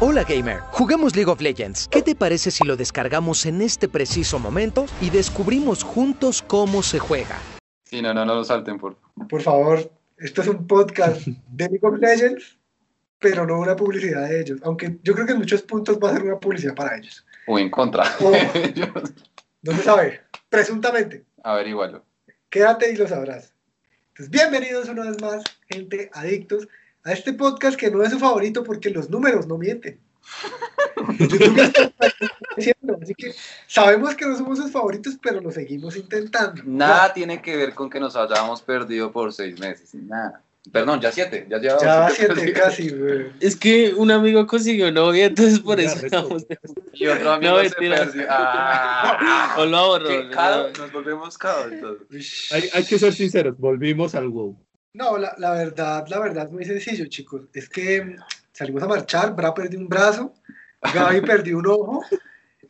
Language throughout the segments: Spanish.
Hola gamer, juguemos League of Legends. ¿Qué te parece si lo descargamos en este preciso momento y descubrimos juntos cómo se juega? Sí, no, no, no lo salten, por Por favor, esto es un podcast de League of Legends, pero no una publicidad de ellos. Aunque yo creo que en muchos puntos va a ser una publicidad para ellos. O en contra. Oh. No se sabe, presuntamente. Averígualo. Quédate y lo sabrás. Entonces, bienvenidos una vez más, gente adictos, a este podcast que no es su favorito porque los números no mienten. Así que sabemos que no somos sus favoritos, pero lo seguimos intentando. Nada tiene que ver con que nos hayamos perdido por seis meses. Nada. Perdón, ya siete. Ya llevamos Ya siete casi, güey. Es que un amigo consiguió novia, entonces por Ya, eso estamos. Y otro amigo No, se perdió. Ah, O lo ahorro. Nos volvemos entonces. Hay, hay que ser sinceros, volvimos al WoW. No, la, la verdad, la verdad es muy sencillo, chicos. Es que mm, salimos a marchar, Bra perdió un brazo, Gaby perdió un ojo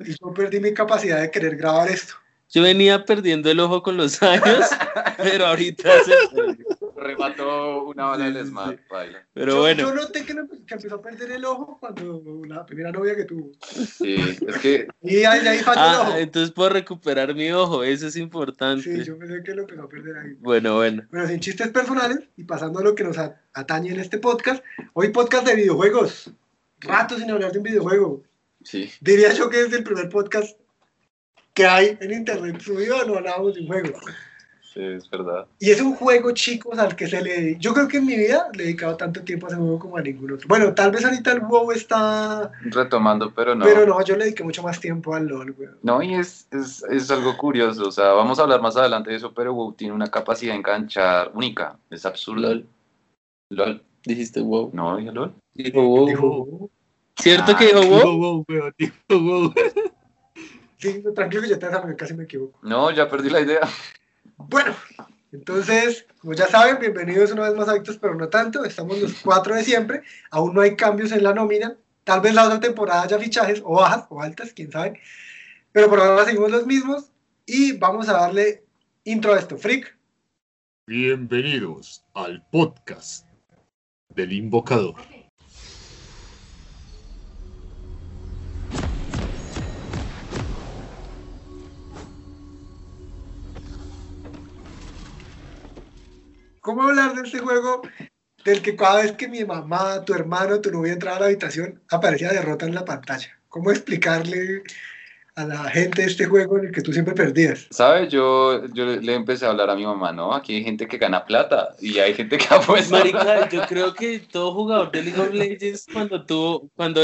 y yo perdí mi capacidad de querer grabar esto. Yo venía perdiendo el ojo con los años, pero ahorita se... Remató una bala del sí, Smart. sí. baila. Pero yo, bueno, yo noté que, empezó a perder el ojo cuando la primera novia que tuvo. Sí, es que Y ahí, ahí falló el ah, ojo. entonces puedo recuperar mi ojo, eso es importante. Sí, yo pensé que lo empezó a perder ahí. Bueno, bueno. Bueno, sin chistes personales y pasando a lo que nos atañe en este podcast, hoy podcast de videojuegos. Rato sin hablar de un videojuego. sí. Diría yo que es el primer podcast que hay en internet subido, no hablamos de un juego. Sí, es verdad. Y es un juego, chicos, al que se le... Yo creo que en mi vida le he dedicado tanto tiempo a ese juego como a ningún otro. Bueno, tal vez ahorita el WoW está... Retomando, pero no. Pero no, yo le dediqué mucho más tiempo al LoL, güey. No, y es, es, es algo curioso, o sea, vamos a hablar más adelante de eso, pero WoW tiene una capacidad de enganchar única, es absurdo. LOL. LOL. Dijiste wow. No, dije LOL. Dijo wow. Dijo, ¿Cierto que Ah, dijo Dijo wow? WoW, weón, dijo WoW. sí, tranquilo que ya te vas a ver, casi me equivoco. No, ya perdí la idea. Bueno, entonces, como ya saben, bienvenidos una vez más a Adictos, pero no tanto. Estamos los cuatro de siempre. Aún no hay cambios en la nómina. Tal vez la otra temporada haya fichajes o bajas o altas, quién sabe. Pero por ahora seguimos los mismos y vamos a darle intro a esto. Freak, Bienvenidos al podcast del invocador. ¿Cómo hablar de este juego del que cada vez que mi mamá, tu hermano, tu novia entraba a la habitación aparecía derrota en la pantalla? ¿Cómo explicarle a la gente este juego en el que tú siempre perdías? ¿Sabes? Yo, yo le empecé a hablar a mi mamá, ¿no? Aquí hay gente que gana plata y hay gente que apuesta. Marica, yo creo que todo jugador de League of Legends cuando tuvo, cuando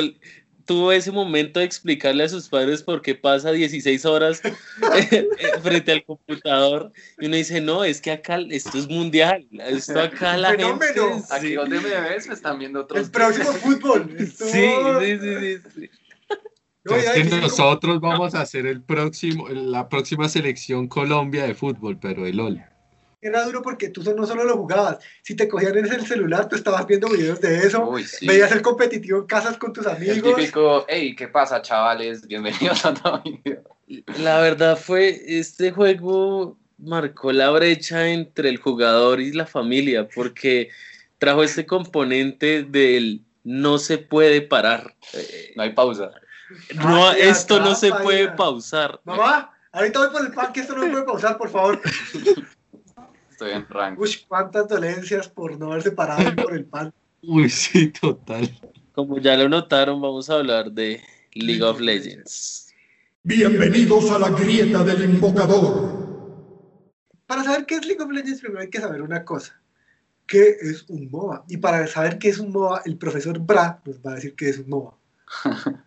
tuvo ese momento de explicarle a sus padres por qué pasa 16 horas eh, eh, frente al computador y uno dice, no, es que acá esto es mundial, esto acá la Fenómeno. gente... Aquí sí. donde me ves me están viendo otros. El próximo fútbol. Esto- Sí, sí, sí, sí, Oye, que nosotros vamos a hacer el próximo, la próxima selección Colombia de fútbol, pero de LOL. Era duro porque tú no solo lo jugabas, si te cogían en el celular, tú estabas viendo videos de eso, Uy, sí. veías el competitivo en casas con tus El amigos. típico, hey, ¿qué pasa, chavales? Bienvenidos a otro video. La verdad fue, este juego marcó la brecha entre el jugador y la familia, porque trajo este componente del no se puede parar. No hay pausa. no, esto no se puede pausar. Mamá, ahorita voy por el pan, que esto no me puede pausar, por favor. Estoy en rango. Uy, cuántas dolencias por no haberse parado por el pan. Uy, sí, total. Como ya lo notaron, vamos a hablar de League of Legends. Bienvenidos a la grieta del invocador. Para saber qué es League of Legends, primero hay que saber una cosa. ¿Qué es un MOBA? Y para saber qué es un MOBA, el profesor Bra nos va a decir qué es un MOBA.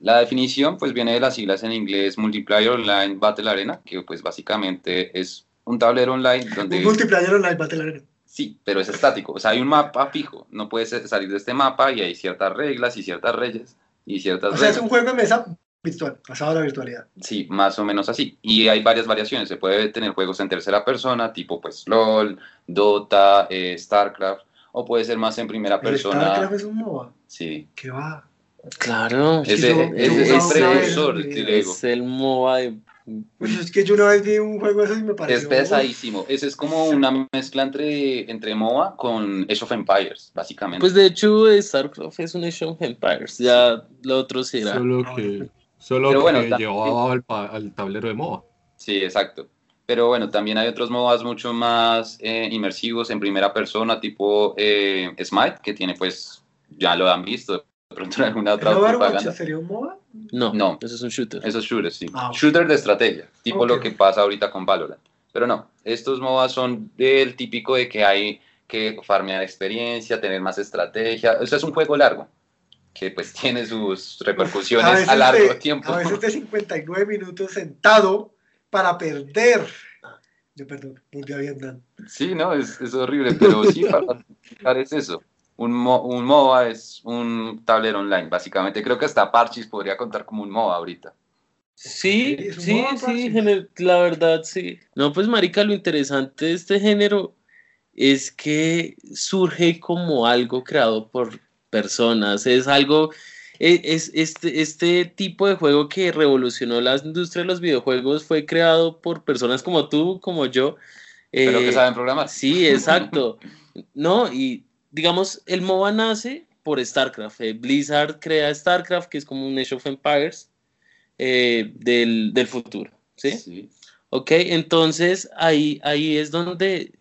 La definición pues viene de las siglas en inglés Multiplayer Online Battle Arena, que pues básicamente es un tablero online donde... Un multiplayer online Battle Arena. Sí, pero es estático, o sea, hay un mapa fijo, no puedes salir de este mapa y hay ciertas reglas y ciertas reyes y ciertas O sea, es un juego de mesa virtual, basado en la virtualidad. Sí, más o menos así. Y hay varias variaciones, se puede tener juegos en tercera persona, tipo pues LOL, Dota, eh, StarCraft, o puede ser más en primera El persona. StarCraft es un MOBA. Sí, ¿Qué va? Claro. Es que Ese yo- es yo vez. Es el MOBA de... Pues es que yo una vez vi un juego y me pareció. Es pesadísimo. Ese es como una mezcla entre, entre MOBA con Age of Empires, básicamente. Pues de hecho StarCraft es un Age of Empires, ya lo otro será. Solo que, solo Pero bueno, que también- llevaba al, al tablero de MOBA. Sí, exacto. Pero bueno, también hay otros MOBAs mucho más eh, inmersivos en primera persona, tipo eh, Smite, que tiene pues, ya lo han visto pronto en alguna ¿El otra propaganda. sería un MOBA? No, No. eso es un shooter. Esos shooters, sí. Ah, ok. Shooter de estrategia, tipo Ok. lo que pasa ahorita con Valorant. Pero no, estos MOBAs son del típico de que hay que farmear experiencia, tener más estrategia. O sea, es un juego largo, que pues tiene sus repercusiones a, veces largo de- tiempo. A veces de 59 minutos sentado para perder. Yo perdón, volví a Vietnam. Sí, no, es, es horrible, pero sí, para es eso. Un, mo- un MOBA es un tablero online, básicamente. Creo que hasta Parchis podría contar como un MOBA ahorita. Sí, Sí, sí, la verdad sí. No, pues marica, lo interesante de este género es que surge como algo creado por personas, es algo, e- es, este, este tipo de juego que revolucionó la industria de los videojuegos fue creado por personas como tú, como yo. Pero eh, que saben programar. Sí, exacto. No, y digamos, el MOBA nace por StarCraft. eh, Blizzard crea StarCraft, que es como un Age of Empires eh, del, del futuro. ¿sí? Sí. Ok, entonces ahí, ahí es donde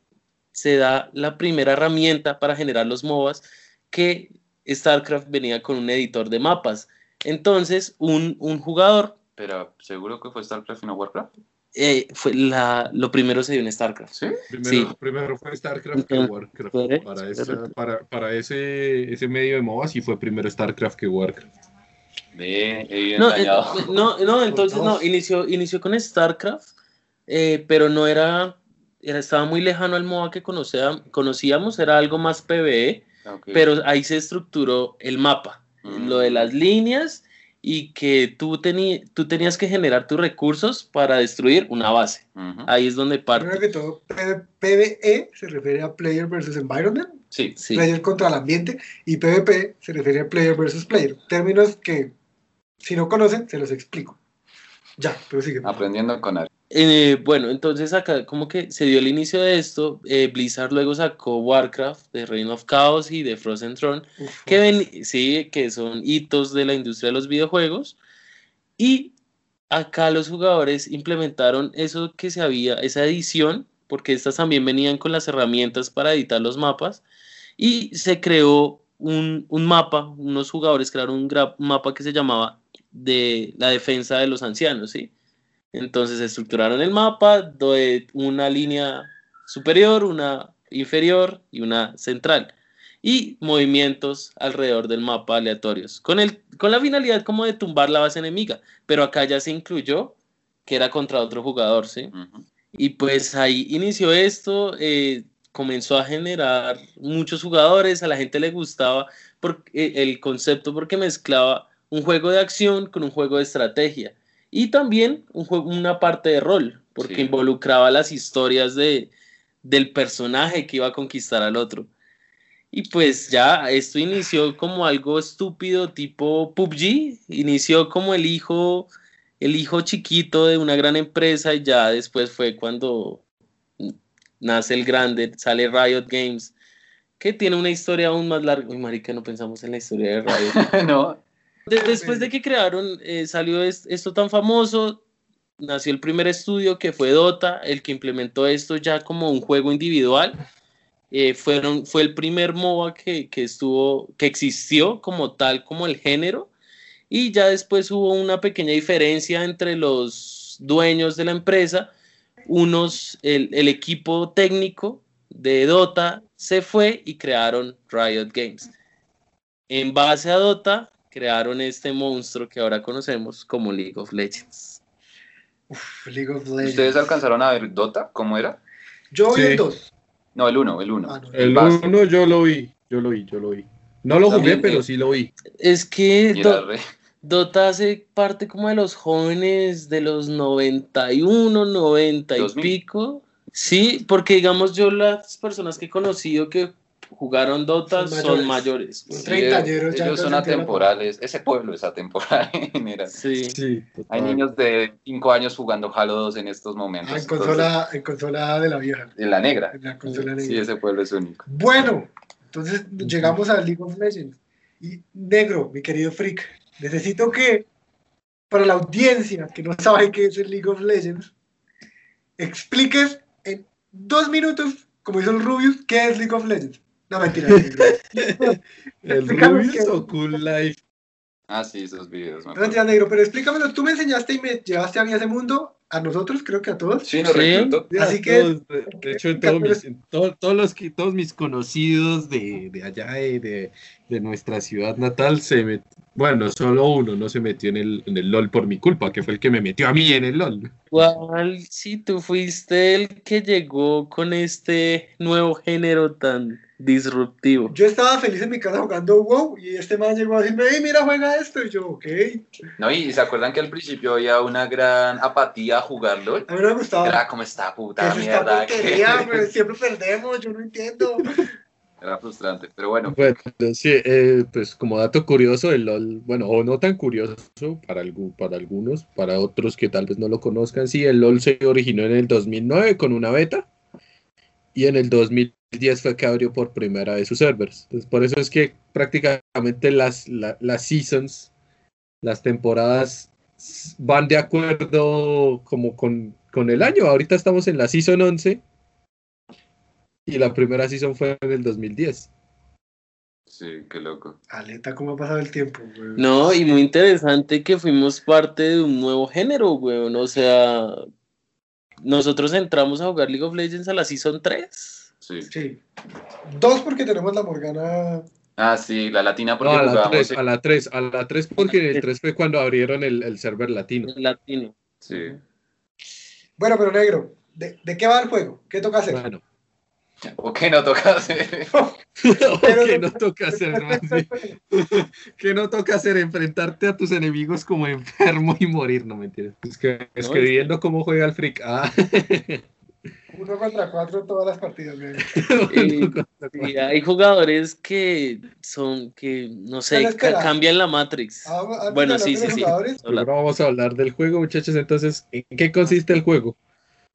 se da la primera herramienta para generar los MOBAs, que StarCraft venía con un editor de mapas. Entonces, un, un jugador, Pero seguro que fue StarCraft y no Warcraft. Eh, fue la, lo primero se dio en StarCraft. Sí. Primero, Sí. primero fue StarCraft que Warcraft. Para, esa- para, para ese, ese medio de MOBA sí fue primero StarCraft que Warcraft. Bien No, eh, no, no, entonces no, inició, inició con StarCraft, eh, pero no era, era, estaba muy lejano al MOBA que conocía- conocíamos, era algo más PvE, Ok. pero ahí se estructuró el mapa, Mm. lo de las líneas y que tú, tú tenías que generar tus recursos para destruir una base. Ahí es donde Primero parte. que todo, P- PvE se refiere a Player versus Environment, Sí. Sí. Player contra el ambiente, y PvP se refiere a Player versus Player. Términos que, si no conocen, se los explico. Ya, pero sigue. Aprendiendo con Ari. Eh, bueno, entonces acá como que se dio el inicio de esto, eh, Blizzard luego sacó Warcraft, de Reign of Chaos y de Frozen Throne, Uf, que ven, sí, que son hitos de la industria de los videojuegos. Y acá los jugadores implementaron eso que se había, esa edición, porque estas también venían con las herramientas para editar los mapas, y se creó un, un mapa, unos jugadores crearon un mapa que se llamaba de la defensa de los ancianos, ¿sí? Entonces estructuraron el mapa de una línea superior, una inferior y una central y movimientos alrededor del mapa aleatorios, con, el, con la finalidad como de tumbar la base enemiga, pero acá ya se incluyó que era contra otro jugador, ¿sí? Y pues ahí inició esto, eh, comenzó a generar muchos jugadores, a la gente le gustaba por- eh, el concepto porque mezclaba un juego de acción con un juego de estrategia y también un juego, una parte de rol, porque Sí. involucraba las historias de, del personaje que iba a conquistar al otro. Y pues ya esto inició como algo estúpido tipo PUBG, inició como el hijo, el hijo chiquito de una gran empresa y ya después fue cuando nace el grande, sale Riot Games, que tiene una historia aún más larga. Uy, marica, no pensamos en la historia de Riot. no. De- después de que crearon, eh, salió es- esto tan famoso, nació el primer estudio que fue Dota, el que implementó esto ya como un juego individual. Eh, fueron, fue el primer MOBA que, que estuvo, que existió como tal, como el género. Y ya después hubo una pequeña diferencia entre los dueños de la empresa. Unos, el, el equipo técnico de Dota se fue y crearon Riot Games. En base a Dota, crearon este monstruo que ahora conocemos como League of Legends. uf, League of Legends. ¿Ustedes alcanzaron a ver Dota? ¿Cómo era? Yo vi Sí. el 2. No, el 1, el 1. Ah, no. El Basta. uno yo lo vi, yo lo vi, yo lo vi. No lo jugué, pero eh. sí lo vi. Es que Do- re- Dota hace parte como de los jóvenes de los 91, 90 y 2000. pico. Sí, porque digamos yo las personas que he conocido que jugaron Dota Son son, mayores. mayores. Sí, treintañeros ya ellos son atemporales. Ese pueblo es atemporal en general. Sí. Sí, Hay niños de 5 años jugando Halo 2 en estos momentos. Ah, en entonces, consola, en consola de la vieja. en la negra. En la consola Sí, negra. ese pueblo es único. Bueno, entonces llegamos a League of Legends. Y negro, mi querido freak, necesito que para la audiencia que no sabe qué es el League of Legends, expliques en dos minutos, como hizo el Rubius, qué es League of Legends. No, mentira. negro. ¿El Rubius o Cool Life? Ah, sí, esos videos. No, mentira, negro, pero explícamelo. Tú me enseñaste y me llevaste a mí a ese mundo, a nosotros, creo que a todos. Sí, nos Sí. Así A que- todos, de, de hecho, en todos mis, todos, los, que- todos mis conocidos de, de allá, de, de, nuestra ciudad natal, se met- bueno, solo uno no se metió en el, en el LOL por mi culpa, que fue el que me metió a mí en el LOL. ¿Cuál si tú fuiste el que llegó con este nuevo género tan disruptivo? Yo estaba feliz en mi casa jugando WoW y este man llegó a decirme, hey, mira, juega esto. Y yo, ok. No, y se acuerdan que al principio había una gran apatía a jugar LOL. A mí no me gustaba. Era como esta ¿Qué puta esta mierda. porquería? que- siempre perdemos, yo no entiendo. Era frustrante, pero bueno. Bueno, sí, eh, pues como dato curioso, el LOL, bueno, o no tan curioso para, algu- para algunos, para otros que tal vez no lo conozcan, sí, el LOL se originó en el 2009 con una beta y en el 2010 fue que abrió por primera vez sus servers. Entonces, por eso es que prácticamente las, la- las seasons, las temporadas van de acuerdo como con, con el año. Ahorita estamos en la season 11 y la primera season fue en el 2010. Sí, qué loco. Aleta, ¿cómo ha pasado el tiempo? güey? No, y muy interesante que fuimos parte de un nuevo género, weón. O sea, nosotros entramos a jugar League of Legends a la Season 3. Sí. Sí. Dos porque tenemos la Morgana. Ah, sí, la latina porque No, a la jugábamos. 3, a la 3, a la 3 porque en el 3 fue cuando abrieron el, el server latino. latino. Sí. Bueno, pero negro, ¿de, de qué va el juego? ¿Qué toca hacer? Bueno, ¿O qué no toca hacer? Pero- que no toca hacer más bien. que no toca hacer enfrentarte a tus enemigos como enfermo y morir, no mentiras. Es que escribiendo cómo juega el freak. Ah, Uno contra cuatro todas las partidas. Y- Y hay jugadores que son, que no sé, ca- cambian la Matrix. Ah, bueno, sí, sí, sí. Ahora vamos a hablar del juego, muchachos. Entonces, ¿en qué consiste el juego?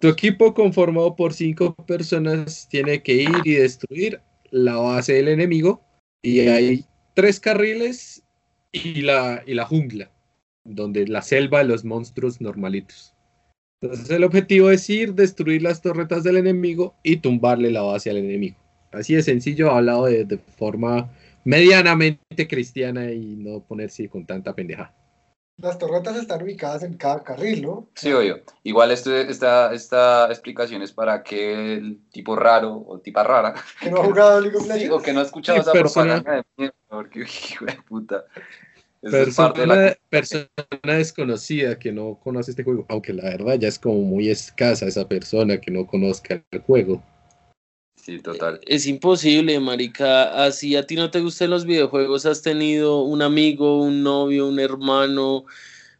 Tu equipo conformado por cinco personas tiene que ir y destruir la base del enemigo. Y hay tres carriles y la, y la jungla, donde la selva de los monstruos normalitos. Entonces el objetivo es ir, destruir las torretas del enemigo y tumbarle la base al enemigo. Así de sencillo, hablado de, de forma medianamente cristiana y no ponerse con tanta pendeja. Las torretas están ubicadas en cada carril, ¿no? Sí, obvio. Igual esto, esta, esta explicación es para que el tipo raro o tipa rara, Que no ha jugado League of sí, Legends. o que no ha escuchado Sí, esa persona- propaganda de mierda, porque hijo de puta. Eso es parte de Persona, la... persona desconocida que no conoce este juego, aunque la verdad ya es como muy escasa esa persona que no conozca el juego. Sí, total. Es imposible, marica. Así a ti no te gusten los videojuegos, has tenido un amigo, un novio, un hermano,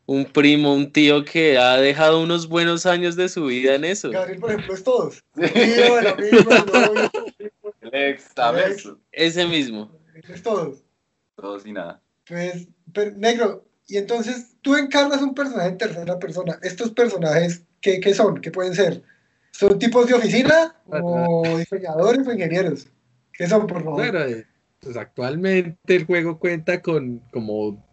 un primo, un tío que ha dejado unos buenos años de su vida en eso. Gabriel, por ejemplo, es todos. El tío, el amigo, el novio, El ex, ¿sabes? Ese mismo. es todos. Todo sin nada. Pues, pero, negro, y entonces tú encarnas un personaje en tercera persona. ¿Estos personajes qué, qué son? ¿Qué pueden ser? ¿Son tipos de oficina o diseñadores o ingenieros? ¿Qué son, por favor? Bueno, eh, pues actualmente el juego cuenta con como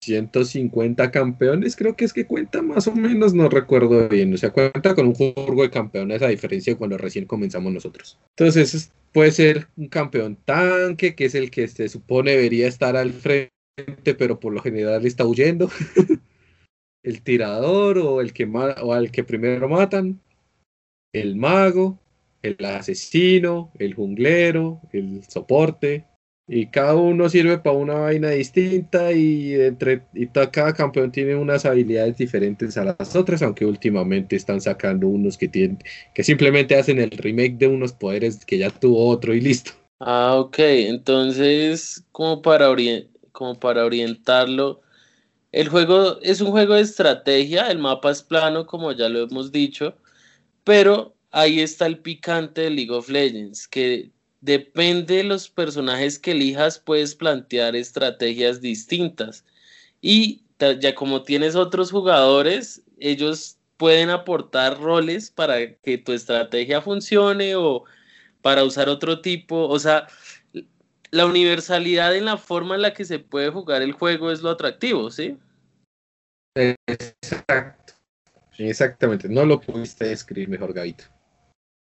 150 campeones, creo que es que cuenta más o menos, no recuerdo bien, o sea, cuenta con un juego de campeones a diferencia de cuando recién comenzamos nosotros. Entonces es- puede ser un campeón tanque, que es el que se supone debería estar al frente, pero por lo general está huyendo. el tirador o el que o al que primero matan, el mago, el asesino, el junglero, el soporte, y cada uno sirve para una vaina distinta y entre y cada campeón tiene unas habilidades diferentes a las otras, aunque últimamente están sacando unos que tienen que simplemente hacen el remake de unos poderes que ya tuvo otro y listo. Ah, ok. Entonces, como para, como para orientarlo, el juego es un juego de estrategia, el mapa es plano, como ya lo hemos dicho, pero ahí está el picante de League of Legends, que depende de los personajes que elijas, puedes plantear estrategias distintas. Y ya como tienes otros jugadores, ellos pueden aportar roles para que tu estrategia funcione o para usar otro tipo. O sea, la universalidad en la forma en la que se puede jugar el juego es lo atractivo, ¿sí? Exacto. Exactamente. No lo pudiste escribir mejor, Gavito.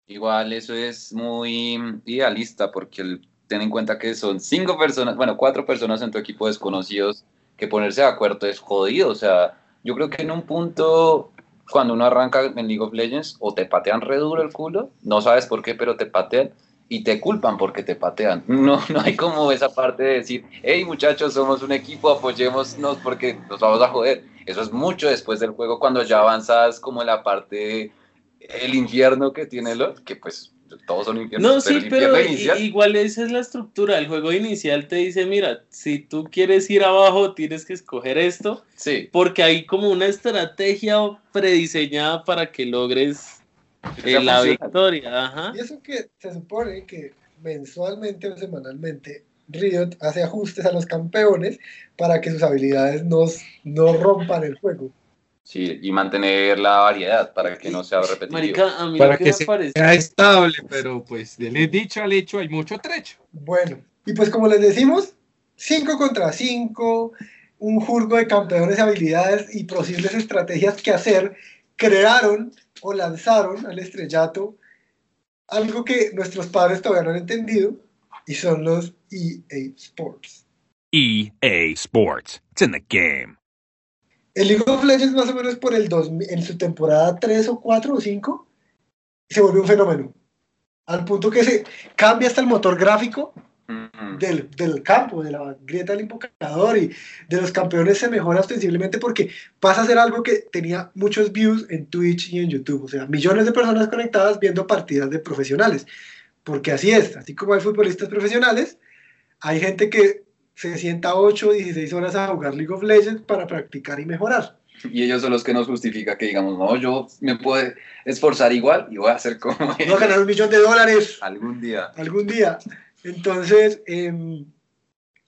Igual eso es muy idealista porque ten en cuenta que son cinco personas, bueno, cuatro personas en tu equipo desconocidos que ponerse de acuerdo es jodido. O sea, yo creo que en un punto, cuando uno arranca en League of Legends, o te patean re duro el culo, no sabes por qué, pero te patean y te culpan porque te patean. No, no hay como esa parte de decir, hey muchachos, somos un equipo, apoyémonos porque nos vamos a joder. Eso es mucho después del juego cuando ya avanzas como en la parte, el infierno que tiene los, que pues todos son infiernos. No, sí, pero igual esa es la estructura. El juego inicial te dice, mira, si tú quieres ir abajo, tienes que escoger esto. Sí. Porque hay como una estrategia prediseñada para que logres eh, la victoria. Ajá. Y eso que se supone que mensualmente o semanalmente Riot hace ajustes a los campeones para que sus habilidades no, no rompan el juego. Sí, y mantener la variedad para que no sea repetitivo. Marica, a mí para que, que me sea parece- estable, pero pues del dicho al hecho hay mucho trecho. Bueno, y pues como les decimos, 5 contra 5, un jurgo de campeones, habilidades y posibles estrategias que hacer, crearon o lanzaron al estrellato algo que nuestros padres todavía no han entendido y son los EA Sports. EA Sports. It's in the game. El League of Legends más o menos por el 2000, en su temporada 3 o 4 o 5 se volvió un fenómeno. Al punto que se cambia hasta el motor gráfico Mm, del, del campo, de la grieta del invocador y de los campeones se mejora ostensiblemente porque pasa a ser algo que tenía muchos views en Twitch y en YouTube, o sea, millones de personas conectadas viendo partidas de profesionales, porque así es, así como hay futbolistas profesionales, hay gente que se sienta 8 o 16 horas a jugar League of Legends para practicar y mejorar. Y ellos son los que nos justifica que digamos, no, yo me puedo esforzar igual y voy a hacer como Vamos a ganar un millón de dólares algún día. algún día. Entonces, em,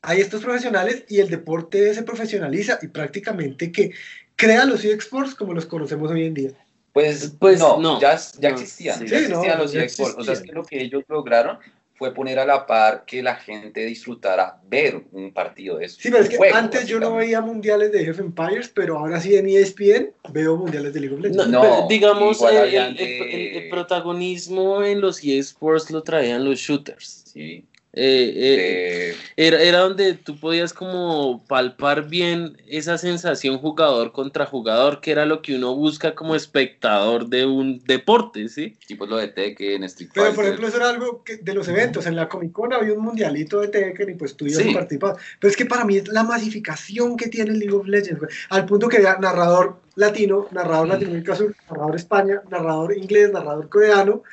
hay estos profesionales y el deporte se profesionaliza y prácticamente que crea los eSports como los conocemos hoy en día. Pues, Pues, no, no. ya, ya No, existían, sí. ya existían no, los eSports. O sea, es que lo que ellos lograron fue poner a la par que la gente disfrutara ver un partido de eso. Sí, pero es que juego, antes yo no veía mundiales de of Empires, pero ahora sí en ESPN veo mundiales de League of Legends. No, No, pero digamos, igual el, habían el- de- el- el protagonismo en los eSports lo traían los shooters. Sí, Eh, eh, de- era, era donde tú podías como palpar bien esa sensación jugador contra jugador, que era lo que uno busca como espectador de un deporte, ¿sí? tipos lo de Tekken, Street Pero Fighter. por ejemplo, eso era algo que- de los eventos. En la Comic Con había un mundialito de Tekken y pues tú ibas Sí. a participar. Pero es que para mí es la masificación que tiene League of Legends, güey. Al punto que había narrador latino, narrador Latinoamérica Sur, narrador España, narrador inglés, narrador coreano.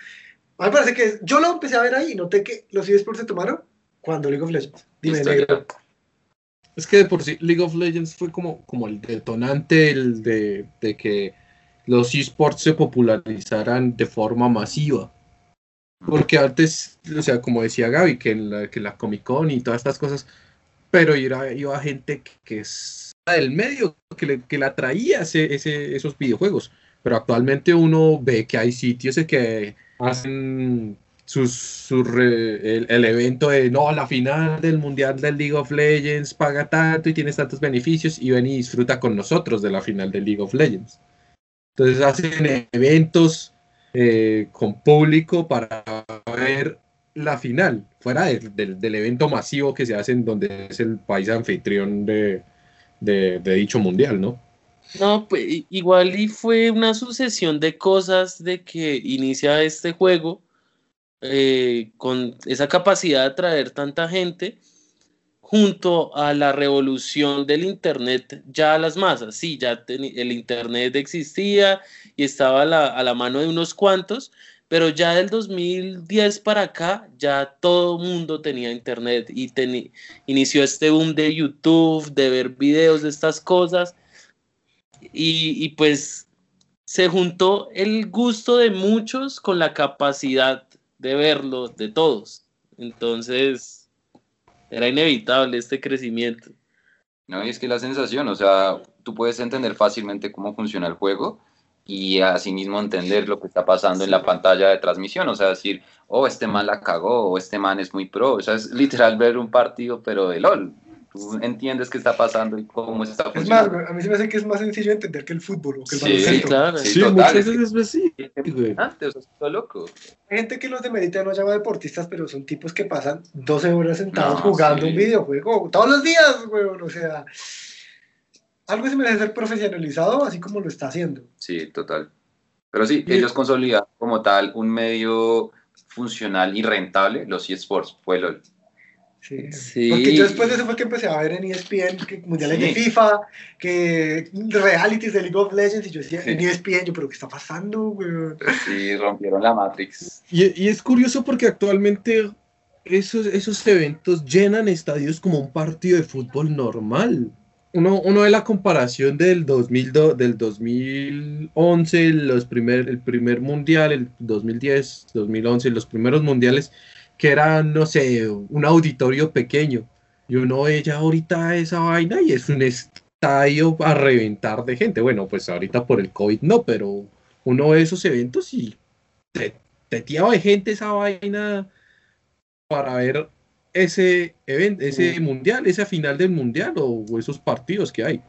A mí me parece que yo lo empecé a ver ahí y noté que los eSports se tomaron cuando League of Legends. Dime, negro. Es que de por sí League of Legends fue como, como el detonante el de, de que los esports se popularizaran de forma masiva. Porque antes, o sea, como decía Gaby, que en la, que la Comic Con y todas estas cosas, pero iba, iba gente que, que es del medio, que le, que le atraía ese, ese- esos videojuegos. Pero actualmente uno ve que hay sitios en que hacen sus, sus re- el, evento de no, la final del Mundial del League of Legends paga tanto y tienes tantos beneficios y ven y disfruta con nosotros de la final del League of Legends. Entonces hacen eventos eh, con público para ver la final, fuera del, del- evento masivo que se hace en donde es el país anfitrión de, de- de dicho mundial, ¿no? No, pues igual y fue una sucesión de cosas de que inicia este juego eh, con esa capacidad de atraer tanta gente junto a la revolución del Internet ya a las masas. Sí, ya el Internet existía y estaba a la, a la mano de unos cuantos, pero ya del 2010 para acá ya todo mundo tenía Internet y inició este boom de YouTube, de ver videos de estas cosas y, y pues se juntó el gusto de muchos con la capacidad de verlo de todos. Entonces, era inevitable este crecimiento. No, y es que la sensación, o sea, tú puedes entender fácilmente cómo funciona el juego y asimismo entender lo que está pasando en la pantalla de transmisión, o sea, decir, oh, este man la cagó, o este man es muy pro, o sea, es literal ver un partido, pero de LOL. Tú entiendes qué está pasando y cómo está Es más, funcionando. a mí se me hace que es más sencillo entender que el fútbol o que el Sí, baloncesto. claro. Sí, Sí, total, muchas es que- veces es así. Antes, o loco. Hay gente que los demerita no llama deportistas, pero son tipos que pasan 12 horas sentados No, jugando sí. un videojuego todos los días, weón. O sea, algo se merece ser profesionalizado así como lo está haciendo. Sí, total. Pero sí, Y- ellos consolidan como tal un medio funcional y rentable, los eSports, fue LOL. Sí. Sí. Porque yo después de eso fue que empecé a ver en ESPN que mundiales de. FIFA, que realities de League of Legends, y yo decía, Sí. en ESPN, yo, pero ¿qué está pasando, weón? Sí, rompieron la Matrix. Y, y es curioso porque actualmente esos, esos eventos llenan estadios como un partido de fútbol normal. Uno, uno ve la comparación del, 2002, del 2011, los primer, el primer mundial, el 2010, 2011, los primeros mundiales, que eran, no sé, un auditorio pequeño. Y uno ve ya ahorita esa vaina y es un estadio a reventar de gente. Bueno, pues ahorita por el COVID no, pero uno ve esos eventos y te, teteado de gente esa vaina para ver ese evento, ese mundial, esa final del mundial o, o esos partidos que hay.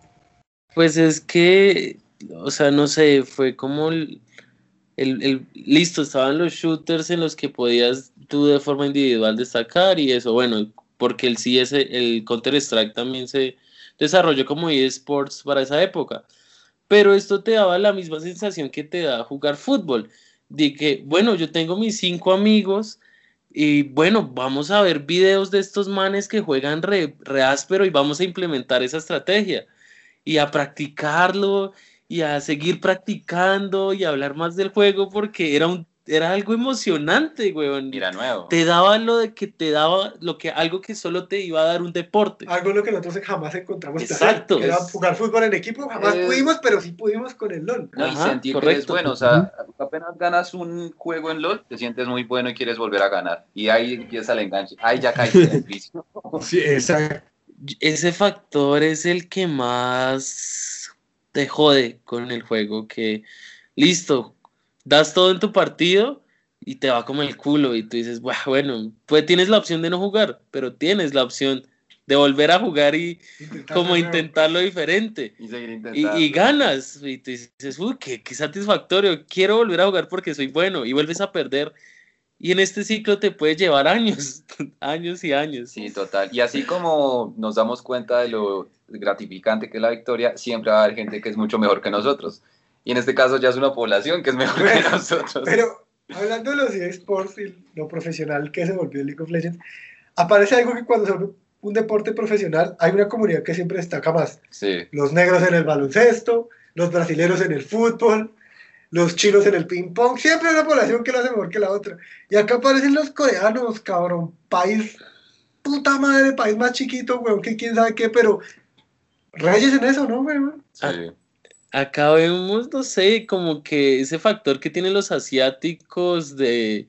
Pues es que, o sea, no sé, fue como el, el, el- listo, estaban los shooters en los que podías tú de forma individual destacar y eso, bueno, porque el CS, el Counter Strike también se desarrolló como eSports para esa época. Pero esto te daba la misma sensación que te da jugar fútbol, de que, bueno, yo tengo mis cinco amigos y bueno, vamos a ver videos de estos manes que juegan re, re áspero y vamos a implementar esa estrategia y a practicarlo y a seguir practicando y a hablar más del juego porque era un era algo emocionante, weón. Mira, nuevo. Te daba lo de que te daba lo que algo que solo te iba a dar un deporte. Algo en lo que nosotros jamás encontramos Exacto. que era Es- jugar fútbol en equipo, jamás es- pudimos, pero sí pudimos con el LOL. No, y Ajá, sentir que correcto. eres bueno, o sea, apenas ganas un juego en LOL, te sientes muy bueno y quieres volver a ganar. Y ahí empieza el enganche. Ahí ya caíste en el vicio. Sí, exacto. Ese factor es el que más te jode con el juego, que listo, das todo en tu partido y te va como el culo y tú dices, "Buah, bueno, pues tienes la opción de no jugar, pero tienes la opción de volver a jugar y Intentar como nuevo. intentarlo diferente. Y ganas, y tú dices, uy, qué, qué satisfactorio, quiero volver a jugar porque soy bueno, y vuelves a perder. Y en este ciclo te puede llevar años, años y años. Sí, total. Y así como nos damos cuenta de lo gratificante que es la victoria, siempre va a haber gente que es mucho mejor que nosotros. Y en este caso ya es una población que es mejor que Bueno, nosotros. Pero hablando de los eSports y lo profesional que se volvió League of Legends, aparece algo que cuando se un deporte profesional hay una comunidad que siempre destaca más. Sí, Los negros en el baloncesto, los brasileños en el fútbol, los chinos en el ping pong, siempre hay una población que lo hace mejor que la otra. Y acá aparecen los coreanos, cabrón, país, puta madre, país más chiquito, weón, que quién sabe qué, pero reyes en eso, ¿no, weón? sí. Acá vemos, no sé, como que ese factor que tienen los asiáticos de,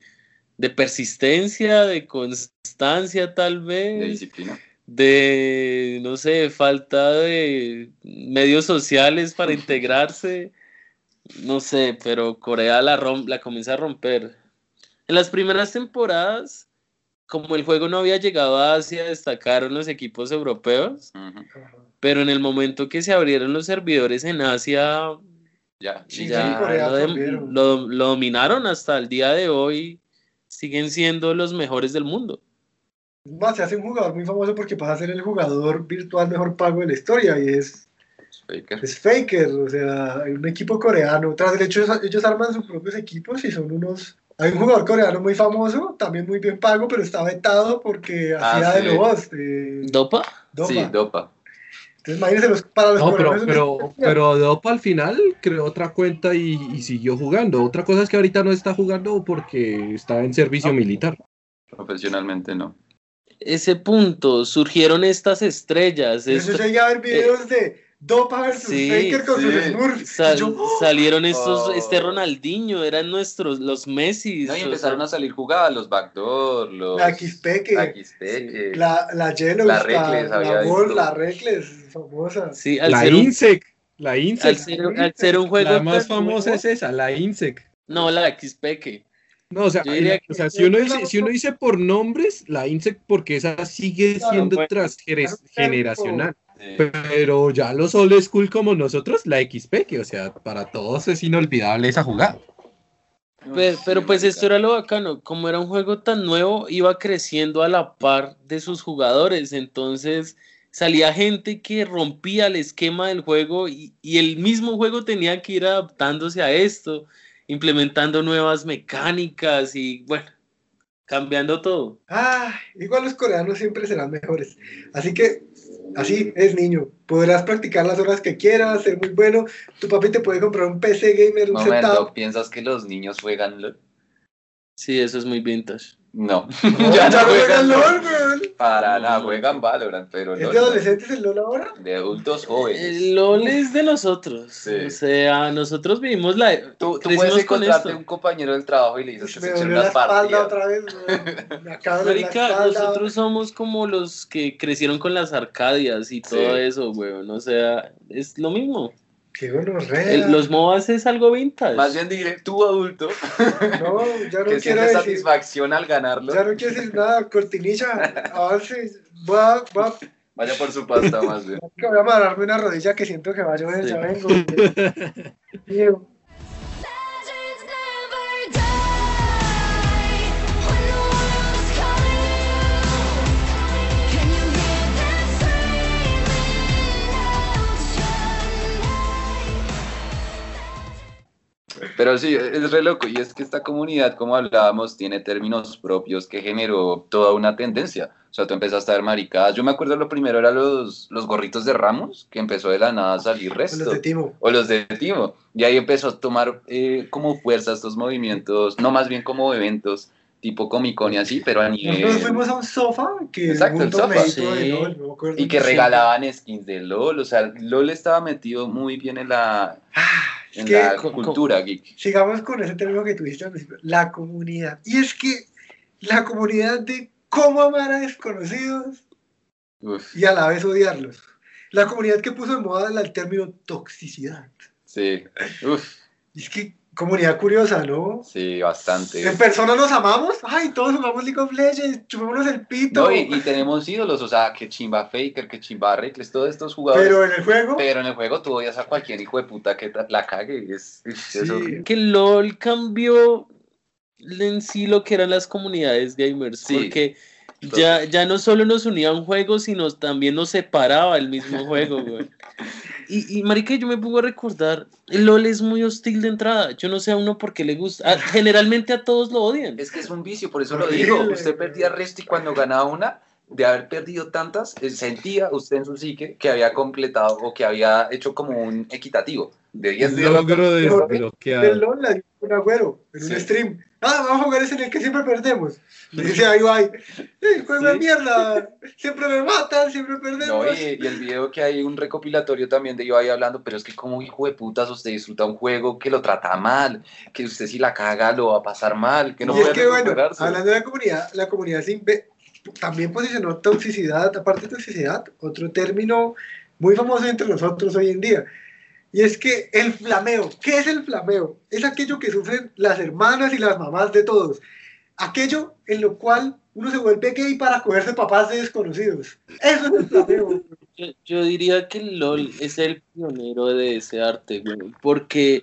de persistencia, de constancia tal de vez, disciplina. de, no sé, falta de medios sociales para integrarse, no sé, pero Corea la, rom- la comienza a romper. En las primeras temporadas, como el juego no había llegado a Asia, destacaron los equipos europeos, pero en el momento que se abrieron los servidores en Asia, Ya. Sí, ya sí, Corea lo, lo- lo dominaron hasta el día de hoy, siguen siendo los mejores del mundo. Más, se hace un jugador muy famoso porque pasa a ser el jugador virtual mejor pago de la historia y es, Faker. es Faker, o sea, hay un equipo coreano. Tras el hecho, ellos, ellos arman sus propios equipos y son unos... Hay un jugador coreano muy famoso, también muy bien pago, pero está vetado porque Ah, hacía sí. de lobos. de ¿Dopa? Dopa. Sí, Dopa. Entonces, imagínense, los, para los No, pero, coreanos es pero, pero Dopa al final creó otra cuenta y, y siguió jugando. Otra cosa es que ahorita no está jugando porque está en servicio militar. Profesionalmente no. Ese punto, surgieron estas estrellas. Yo esto- llegué a ver videos de, Dopa versus Sí, Faker con sí. sus Smurfs. Sal- Y yo, ¡oh! salieron estos, Oh. este Ronaldinho, eran nuestros, los Messi. No, y empezaron a salir jugadas, los backdoor, los... La XP, La que XP, que- la, la Yellow, La la, Reckless, la, había Ball, visto. la Reckless, famosa. Sí, al La ser, un, INSEC. La INSEC. al ser, al ser un juego La más famosa es esa, la INSEC. No, la XP No, o sea, la- o sea, si uno dice, si uno dice por nombres, la INSEC, porque esa sigue Claro, siendo bueno. transgeneracional. Pero ya los old school como nosotros, la XP, que o sea, para todos es inolvidable esa jugada. Pero, pues esto era lo bacano, como era un juego tan nuevo, iba creciendo a la par de sus jugadores, entonces salía gente que rompía el esquema del juego y, y el mismo juego tenía que ir adaptándose a esto, implementando nuevas mecánicas y bueno, cambiando todo. Ah, igual los coreanos siempre serán mejores. Así que, así es, niño. Podrás practicar las horas que quieras, ser muy bueno. Tu papi te puede comprar un PC gamer, un Momento, setup. ¿piensas que los niños juegan LOL? Sí, eso es muy vintage. No, No, ya no juegan LOL. Weón. Para nada, juegan Valorant, pero ¿Es LOL de no. adolescentes el LOL ahora? De adultos jóvenes. El LOL es de nosotros, Sí. o sea, nosotros vivimos la... Tú, tú puedes con encontrarte esto. un compañero del trabajo y le dices que Me se la unas espalda otra vez, weón. Me acaba de doler la Marica, espalda. nosotros somos como los que crecieron con las arcadias y todo Sí. eso, weón. O sea, es lo mismo. Qué gonorrea. El- los MOBAs es algo vintage. Más bien diré, tú adulto, No, ya no que quiero decir. satisfacción al ganarlo, Ya no quiero decir nada, cortinilla. Avance. Voy a, voy a, vaya por su pasta más bien. voy a amarrarme una rodilla que siento que va a llover. Sí. Ya vengo. Pero sí, es re loco. Y es que esta comunidad, como hablábamos, tiene términos propios que generó toda una tendencia. O sea, tú empezaste a ver maricadas. Yo me acuerdo lo primero era los, los gorritos de Ramos, que empezó de la nada a salir resto. los de Timo. O los de Timo. Y ahí empezó a tomar eh, como fuerza estos movimientos, no más bien como eventos tipo Comic Con y así, pero a nivel... Nosotros fuimos a un sofá que Exacto, un el sofá. Sí. LOL, no Y que regalaban skins de LOL. O sea, LOL estaba metido muy bien en la, Es en que la cultura geek. sigamos con ese término que tuviste al principio, la comunidad. Y es que la comunidad de cómo amar a desconocidos Uf, y a la vez odiarlos. La comunidad que puso de moda el término toxicidad. sí, uf, Y es que comunidad curiosa, ¿no? sí, bastante. En persona nos amamos, ay, todos jugamos League of Legends, chupémonos el pito. No, y, y tenemos ídolos, o sea, que chimba Faker, que chimba Reckless, todos estos jugadores. pero en el juego, Pero en el juego tú odias a cualquier hijo de puta que la cague. Es, es Sí. horrible. Que LOL cambió en sí lo que eran las comunidades gamers. Sí. Porque ya, ya no solo nos unía un juego, sino también nos separaba el mismo juego, güey. Y, y marica, yo me pongo a recordar, el LOL es muy hostil de entrada. Yo no sé a uno por qué le gusta. Ah, generalmente a todos lo odian. Es que es un vicio, por eso lo digo. Usted perdía resto y cuando ganaba una, de haber perdido tantas, eh, sentía usted en su psique que había completado o que había hecho como un equitativo. De 10 de Logro el desbloqueado. LOL la dio un agüero en un Sí. stream. Ah, vamos a jugar ese en el que siempre perdemos. Y dice ahí, ay, el juego de mierda, siempre me matan, siempre perdemos. No, y, y el video que hay un recopilatorio también de Ibai hablando, pero es que como hijo de putas usted disfruta un juego que lo trata mal, que usted si la caga lo va a pasar mal, que no y es puede que bueno, hablando de la comunidad, la comunidad se también posicionó toxicidad, aparte de toxicidad, otro término muy famoso entre nosotros hoy en día. Y es que el flameo, ¿qué es el flameo? Es aquello que sufren las hermanas y las mamás de todos. Aquello en lo cual uno se vuelve gay para cogerse papás de desconocidos. Eso es el flameo. Yo, diría que LOL es el pionero de ese arte, porque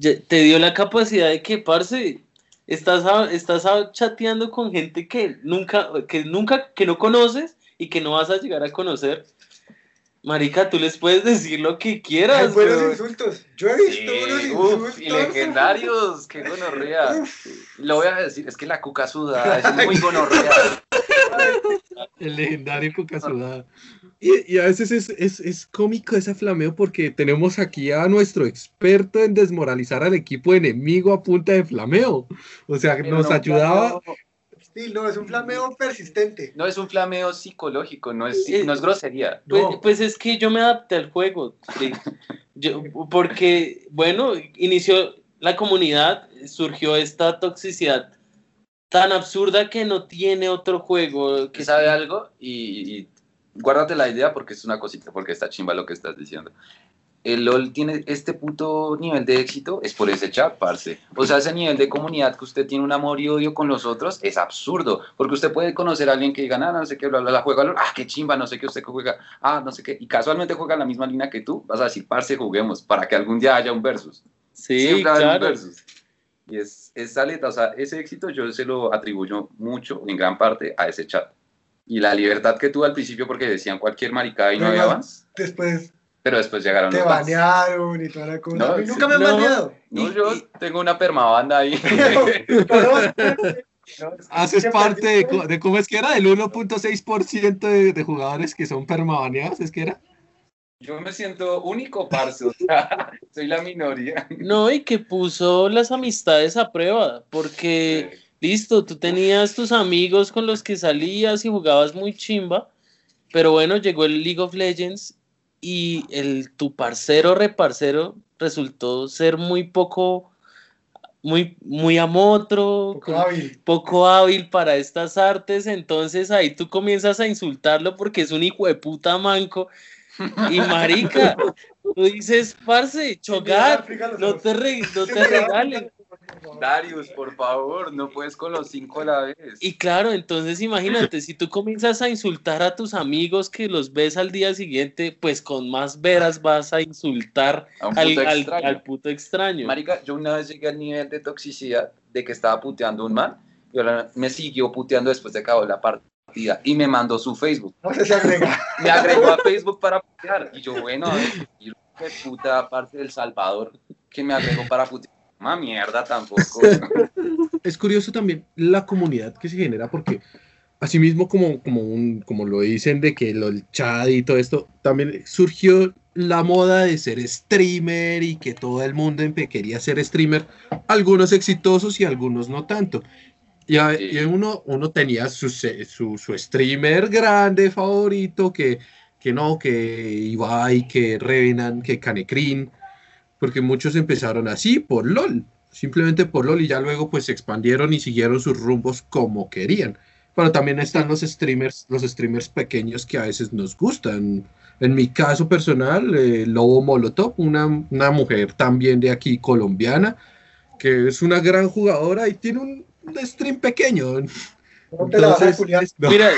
te dio la capacidad de que, parce, estás, estás chateando con gente que nunca, que nunca, que no conoces y que no vas a llegar a conocer. Marica, tú les puedes decir lo que Hay quieras, buenos insultos. Yo he visto Sí, uf, insultos. y legendarios, qué gonorrea. Uf. Lo voy a decir, es que la cuca sudada es muy gonorrea. El legendario Coca Sudada. Y, y a veces es, es, es cómico ese flameo porque tenemos aquí a nuestro experto en desmoralizar al equipo enemigo a punta de flameo. O sea, Pero nos no, ayudaba, Sí, no, es un flameo persistente. No es un flameo psicológico, no es, no es grosería. Pues, No. pues es que yo me adapté al juego. sí. Yo- porque, bueno, inició la comunidad, surgió esta toxicidad tan absurda que no tiene otro juego. que Que sabe algo y, y guárdate la idea porque es una cosita, porque está chimba lo que estás diciendo. El LOL tiene este puto nivel de éxito, es por ese chat, parce. O sea, ese nivel de comunidad que usted tiene un amor y odio con los otros es absurdo, porque usted puede conocer a alguien que diga, "Ah, no sé qué, bla, bla, bla, juega LOL, ah, qué chimba, no sé qué, usted que juega, ah, no sé qué, y casualmente juega la misma línea que tú, vas a decir, parce, juguemos, para que algún día haya un versus. sí, Siempre haber un claro. versus. Y es, es aleta, o sea, ese éxito yo se lo atribuyo mucho, en gran parte, a ese chat. Y la libertad que tuve al principio porque decían cualquier maricada y no Pero había bans, Después pero después llegaron te los bans. banearon y toda la cosa. No, nunca me han No. baneado. No, Y- yo y- tengo una permabanda ahí. Haces parte de, cómo es que era, del 1.6% de, de jugadores que son permabaneados, es que era. yo me siento único, parce, o sea, soy la minoría. No, y que puso las amistades a prueba, porque listo, tú tenías tus amigos con los que salías y jugabas muy chimba, pero bueno, llegó el League of Legends y el tu parcero reparcero resultó ser muy poco, muy, muy amotro, poco hábil. poco hábil para estas artes, entonces ahí tú comienzas a insultarlo porque es un hijo de puta manco. Y marica, tú dices, parce, los no te, re- no te regalen. Darius, por favor, no puedes con los cinco a la vez. Y claro, entonces imagínate, si tú comienzas a insultar a tus amigos que los ves al día siguiente, pues con más veras vas a insultar A al, puto al- extraño. al puto extraño. Marica, yo una vez llegué al nivel de toxicidad de que estaba puteando un man y ahora me siguió puteando después de acabar la partida y me mandó su Facebook. No agrega. Me agregó a Facebook para putear y yo, bueno, a ver, puta parte del Salvador que me agregó para putear. Una mierda tampoco. es curioso también la comunidad que se genera porque asimismo como, como, un, como lo dicen de que lo, el chat y todo esto, también surgió la moda de ser streamer y que todo el mundo quería ser streamer, algunos exitosos y algunos no tanto. Y, a- Sí. y uno, uno tenía su, su streamer grande favorito que, que no, que Ibai, que Revenant, que Canecrin, porque muchos empezaron así por LOL, simplemente por LOL y ya luego pues se expandieron y siguieron sus rumbos como querían. Pero también están los streamers, los streamers pequeños que a veces nos gustan. En mi caso personal, eh, Lobo Molotov, una, una mujer también de aquí colombiana, que es una gran jugadora y tiene un, un stream pequeño. No te la vas a Entonces, no. Mira,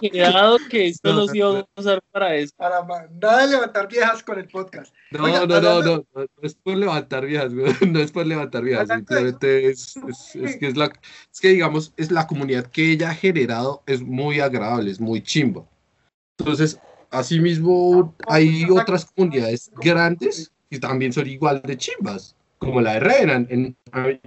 cuidado que esto No, no se iba a usar para eso. Para nada de levantar viejas con el podcast. No, Oiga, no, no, hablando- no, no, no es por levantar viejas, güey, no es por levantar viejas, simplemente es, es, es que es la, es que digamos, es la comunidad que ella ha generado, es muy agradable, es muy chimba. Entonces, asimismo, hay otras comunidades grandes que también son igual de chimbas, como la de Revenant. En-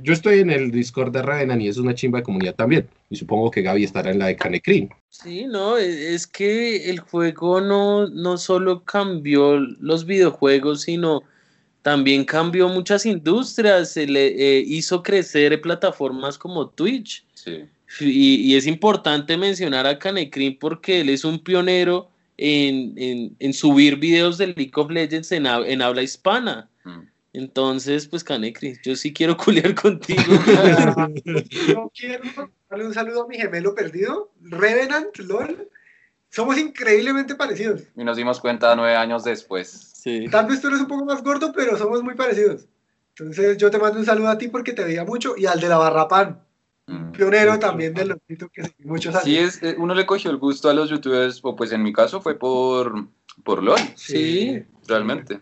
yo estoy en el Discord de Revenant y es una chimba de comunidad también, y supongo que Gaby estará en la de Canecrin. Sí, no, e- es que el juego no, no solo cambió los videojuegos, sino también cambió muchas industrias, se le eh, hizo crecer plataformas como Twitch. Sí. Y, y es importante mencionar a Canecrin porque él es un pionero en, en- en subir videos de League of Legends en, en habla hispana. Mm. Entonces, pues Canecrin, yo sí quiero culiar contigo. Yo quiero darle un saludo a mi gemelo perdido, Revenant, LOL. Somos increíblemente parecidos. Y nos dimos cuenta nueve años después. Sí. Tal vez tú eres un poco más gordo, pero somos muy parecidos. Entonces yo te mando un saludo a ti porque te veía mucho y al de la Barrapan, Mm. pionero también del loquito que muchos años. Sí, es, eh, uno le cogió el gusto a los youtubers, o pues en mi caso fue por, por LOL, Sí. realmente.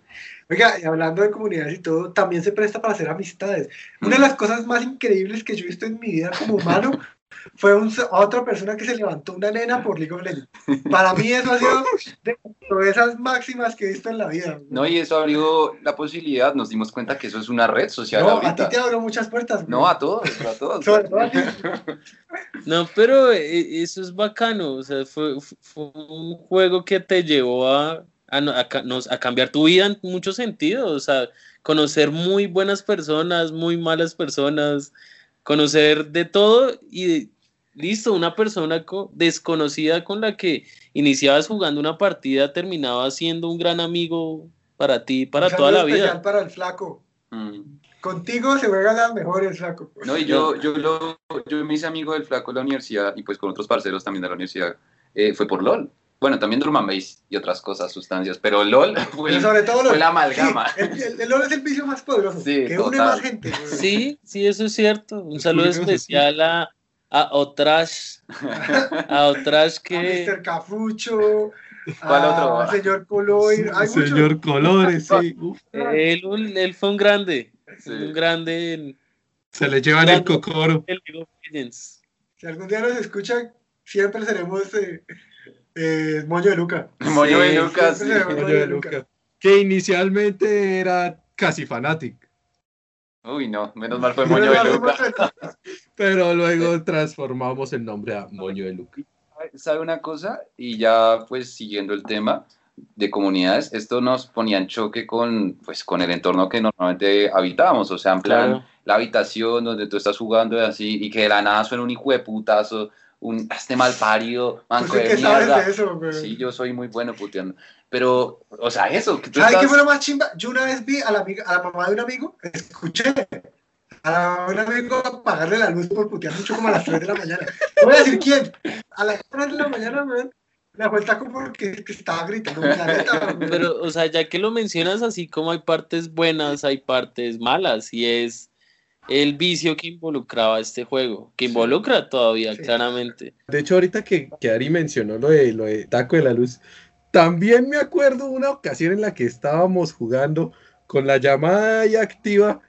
Oiga, y hablando de comunidades y todo, también se presta para hacer amistades. Una de las cosas más increíbles que yo he visto en mi vida como humano fue un, a otra persona que se levantó una nena por League of Legends. Para mí eso ha sido de esas máximas que he visto en la vida. No, y eso abrió la posibilidad, nos dimos cuenta que eso es una red social No, a ti te abrió muchas puertas. güey. No, a todos, a todos. Sobre todo a ti. No, pero eh, eso es bacano, o sea, fue, fue un juego que te llevó a, a, no- a a cambiar tu vida en muchos sentidos, o sea, conocer muy buenas personas, muy malas personas, conocer de todo y listo, una persona co- desconocida con la que iniciabas jugando una partida terminaba siendo un gran amigo para ti, para Un toda la vida. para el flaco. Mm. Contigo se juegan las mejores, flaco. No, y yo, yo, lo, yo me hice amigo del flaco de la universidad y pues con otros parceros también de la universidad. eh, fue por LOL. Bueno, también Drum and Bass y otras cosas, sustancias, pero LOL fue, Pero sobre todo fue la amalgama. Sí, el, el- el LOL es el vicio más poderoso, Sí, que une más gente. güey. Sí, sí, eso es cierto. Un saludo sí. especial a, a Otrash, a Otrash A que... Mr. Cafucho, ¿Cuál a otro? señor hay muchos. Señor Colores, sí. Uf, Él, él fue un grande, Sí. un grande en se le llevan el cocoro. el League of Legends. Si algún día nos escuchan, siempre seremos eh, eh, Moño de Luca. Moño de Sí, Lucas, sí. de Luca. Luca. Que inicialmente era casi fanatic, Uy, no, menos mal fue Pero Moño de Luca. pero luego transformamos el nombre a Moño de Luca. ¿Sabe una cosa? Y ya pues siguiendo el tema de comunidades, esto nos ponía en choque con, pues, con el entorno que normalmente habitábamos, o sea, en plan, Claro. la habitación donde tú estás jugando y así, y que de la nada suena un hijo de putazo, un este mal parido, manco Pues, de ¿Qué sabes mierda. de eso, güey? Sí, yo soy muy bueno puteando. Pero, o sea, eso, que tú ¿Sabes qué fue lo más chimba? Yo una vez vi a la, amiga, a la mamá de un amigo, escuché a la mamá de un amigo apagarle la luz por putear mucho como a las 3 de la mañana. No voy a decir quién. A las 3 de la mañana, weón, la vuelta como que, que estaba gritando. la neta. Pero, o sea, ya que lo mencionas así como hay partes buenas, hay partes malas, y es el vicio que involucraba este juego, que involucra todavía, Sí. claramente. De hecho, ahorita que, que Ari mencionó lo de, lo de Taco de la Luz, también me acuerdo una ocasión en la que estábamos jugando con la llamada ahí activa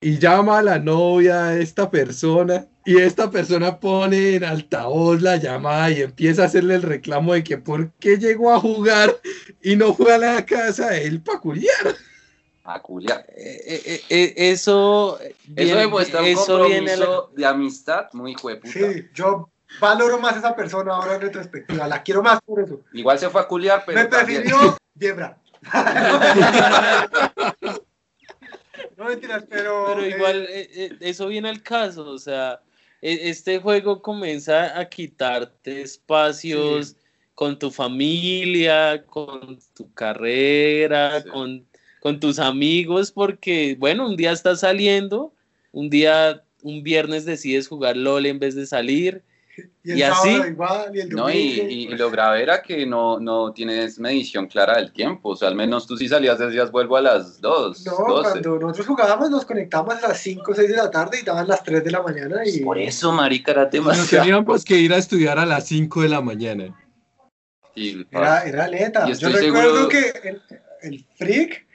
y llama a la novia a esta persona y esta persona pone en altavoz la llamada y empieza a hacerle el reclamo de que por qué llegó a jugar y no fue a la casa de él para culiar. A culiar. Eh, eh, eh, eso, Eso viene- demuestra un eso la- compromiso de amistad muy hijo de puta. Sí, yo valoro más a esa persona ahora en retrospectiva. La quiero más por eso. Igual se fue a culiar, pero Me prefirió Viebra. no mentiras, pero. Pero eh, igual, eh, eh, eso viene al caso, o sea, e- este juego comienza a quitarte espacios con tu familia, con tu carrera, Sí. con, con tus amigos, porque, bueno, un día estás saliendo, un día, un viernes decides jugar LOL en vez de salir, y el y así- igual, y el No, y, y- y lo grave era que no, no tienes medición clara del tiempo. O sea, al menos tú sí salías, decías, vuelvo a las 2, No, 12. cuando nosotros jugábamos nos conectábamos a las 5 o 6 de la tarde y daban las 3 de la mañana y Por eso, marica, era Nos demasiado. teníamos que ir a estudiar a las 5 de la mañana. Sí, era, era neta. Y Yo recuerdo seguro- que el, el freak